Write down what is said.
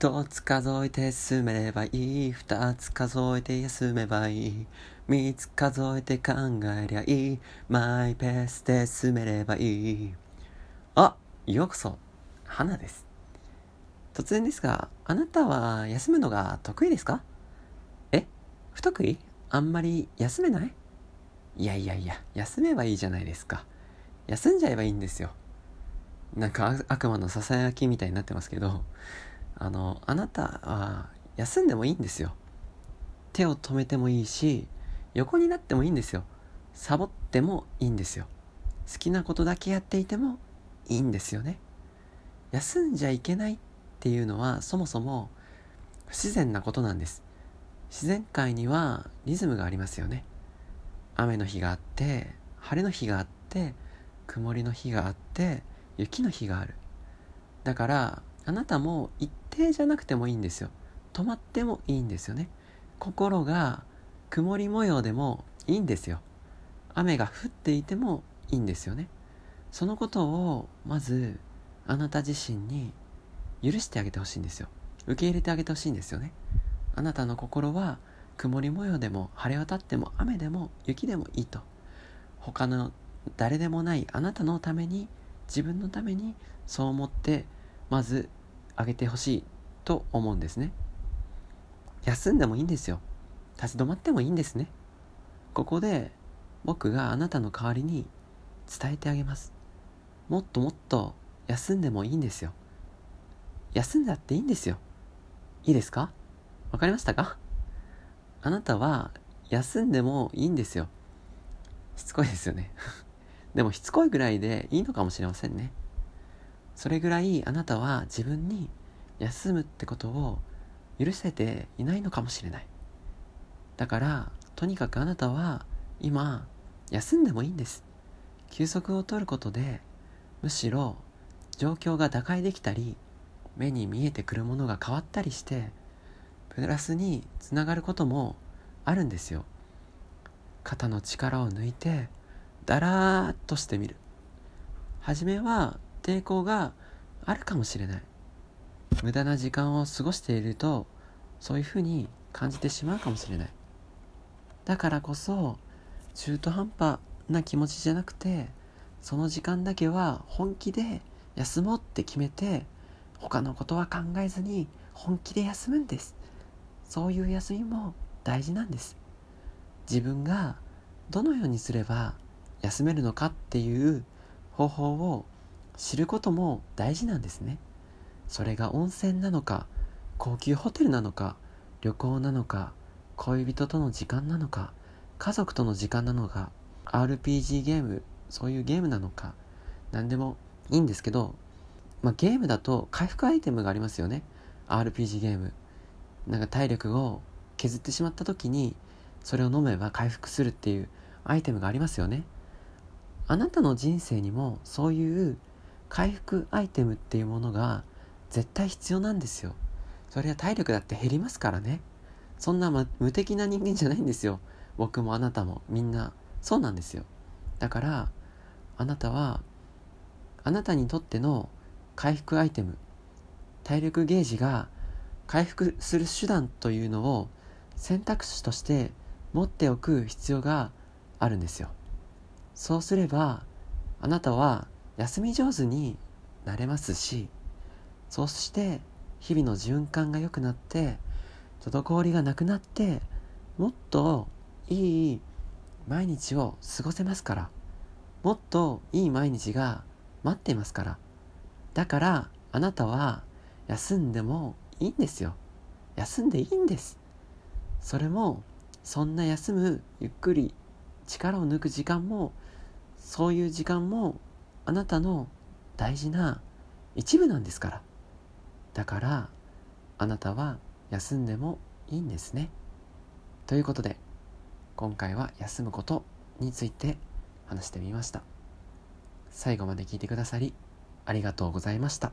一つ数えて進めればいい。二つ数えて休めばいい。三つ数えて考えりゃいい。マイペースで進めればいい。あようこそ。花です。突然ですがあなたは休むのが得意ですか？え不得意？あんまり休めない？いやいやいや休めばいいじゃないですか。休んじゃえばいいんですよ。なんか悪魔のささやきみたいになってますけど。あのあなたは休んでもいいんですよ。手を止めてもいいし横になってもいいんですよ。サボってもいいんですよ。好きなことだけやっていてもいいんですよね。休んじゃいけないっていうのはそもそも不自然なことなんです。自然界にはリズムがありますよね。雨の日があって晴れの日があって曇りの日があって雪の日がある。だからあなたも一定じゃなくてもいいんですよ。止まってもいいんですよね。心が曇り模様でもいいんですよ。雨が降っていてもいいんですよね。そのことをまずあなた自身に許してあげてほしいんですよ。受け入れてあげてほしいんですよね。あなたの心は曇り模様でも晴れ渡っても雨でも雪でもいいと。他の誰でもないあなたのために自分のためにそう思ってまずあげてほしいと思うんですね。休んでもいいんですよ。立ち止まってもいいんですね。ここで僕があなたの代わりに伝えてあげます。もっともっと休んでもいいんですよ。休んだっていいんですよ。いいですか？わかりましたか？あなたは休んでもいいんですよ。しつこいですよね。でもしつこいぐらいでいいのかもしれませんね。それぐらいあなたは自分に休むってことを許せていないのかもしれない。だからとにかくあなたは今休んでもいいんです。休息を取ることでむしろ状況が打開できたり目に見えてくるものが変わったりしてプラスにつながることもあるんですよ。肩の力を抜いてだらーっとしてみる。初めは抵抗があるかもしれない。無駄な時間を過ごしているとそういうふうに感じてしまうかもしれない。だからこそ中途半端な気持ちじゃなくてその時間だけは本気で休もうって決めて他のことは考えずに本気で休むんです。そういう休みも大事なんです。自分がどのようにすれば休めるのかっていう方法を知ることも大事なんですね。それが温泉なのか高級ホテルなのか旅行なのか恋人との時間なのか家族との時間なのか RPG ゲームそういうゲームなのか何でもいいんですけど、まあ、ゲームだと回復アイテムがありますよね。RPG ゲーム。なんか体力を削ってしまった時にそれを飲めば回復するっていうアイテムがありますよね。あなたの人生にもそういう回復アイテムっていうものが絶対必要なんですよ。それは体力だって減りますからね。そんな、ま、無敵な人間じゃないんですよ。僕もあなたも。みんなそうなんですよ。だからあなたはあなたにとっての回復アイテム体力ゲージが回復する手段というのを選択肢として持っておく必要があるんですよ。そうすればあなたは休み上手になれますしそして日々の循環が良くなって滞りがなくなってもっといい毎日を過ごせますからもっといい毎日が待っていますから。だからあなたは休んでもいいんですよ。休んでいいんです。それもそんな休むゆっくり力を抜く時間もそういう時間もあなたの大事な一部なんですから。だからあなたは休んでもいいんですね。ということで今回は休むことについて話してみました。最後まで聞いてくださりありがとうございました。